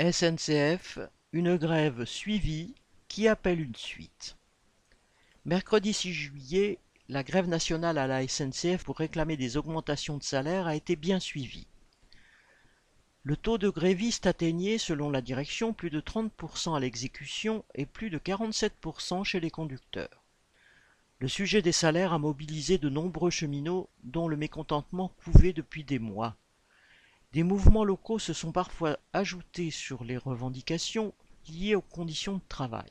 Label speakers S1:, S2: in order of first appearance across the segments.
S1: SNCF, une grève suivie qui appelle une suite. Mercredi 6 juillet, la grève nationale à la SNCF pour réclamer des augmentations de salaire a été bien suivie. Le taux de grévistes atteignait, selon la direction, plus de 30% à l'exécution et plus de 47% chez les conducteurs. Le sujet des salaires a mobilisé de nombreux cheminots dont le mécontentement couvait depuis des mois. Des mouvements locaux se sont parfois ajoutés sur les revendications liées aux conditions de travail.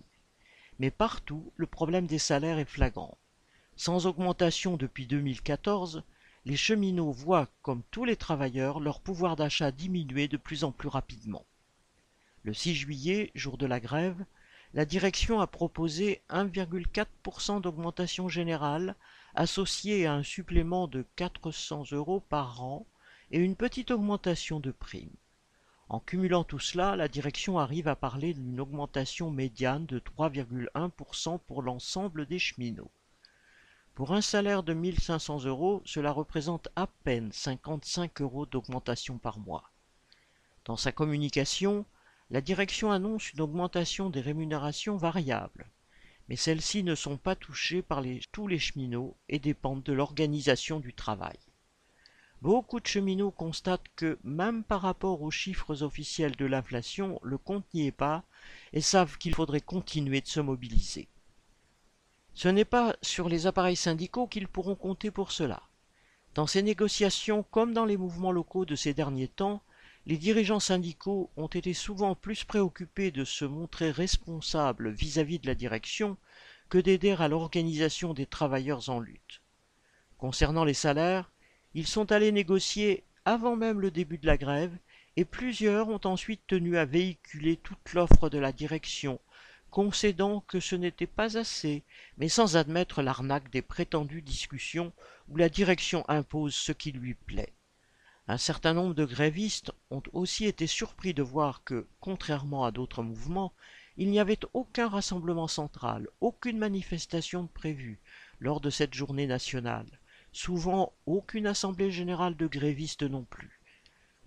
S1: Mais partout, le problème des salaires est flagrant. Sans augmentation depuis 2014, les cheminots voient, comme tous les travailleurs, leur pouvoir d'achat diminuer de plus en plus rapidement. Le 6 juillet, jour de la grève, la direction a proposé 1,4% d'augmentation générale associée à un supplément de 400 euros par an et une petite augmentation de prime. En cumulant tout cela, la direction arrive à parler d'une augmentation médiane de 3,1% pour l'ensemble des cheminots. Pour un salaire de 1500 euros, cela représente à peine 55 euros d'augmentation par mois. Dans sa communication, la direction annonce une augmentation des rémunérations variables, mais celles-ci ne sont pas touchées par tous les cheminots et dépendent de l'organisation du travail. Beaucoup de cheminots constatent que, même par rapport aux chiffres officiels de l'inflation, le compte n'y est pas et savent qu'il faudrait continuer de se mobiliser. Ce n'est pas sur les appareils syndicaux qu'ils pourront compter pour cela. Dans ces négociations, comme dans les mouvements locaux de ces derniers temps, les dirigeants syndicaux ont été souvent plus préoccupés de se montrer responsables vis-à-vis -vis de la direction que d'aider à l'organisation des travailleurs en lutte. Concernant les salaires, ils sont allés négocier avant même le début de la grève et plusieurs ont ensuite tenu à véhiculer toute l'offre de la direction, concédant que ce n'était pas assez, mais sans admettre l'arnaque des prétendues discussions où la direction impose ce qui lui plaît. Un certain nombre de grévistes ont aussi été surpris de voir que, contrairement à d'autres mouvements, il n'y avait aucun rassemblement central, aucune manifestation prévue lors de cette journée nationale souvent aucune assemblée générale de grévistes non plus.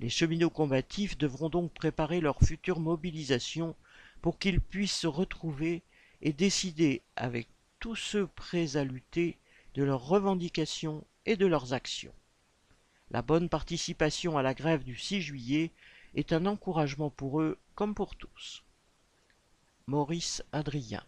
S1: Les cheminots combatifs devront donc préparer leur future mobilisation pour qu'ils puissent se retrouver et décider avec tous ceux prêts à lutter de leurs revendications et de leurs actions. La bonne participation à la grève du 6 juillet est un encouragement pour eux comme pour tous. Maurice Adrien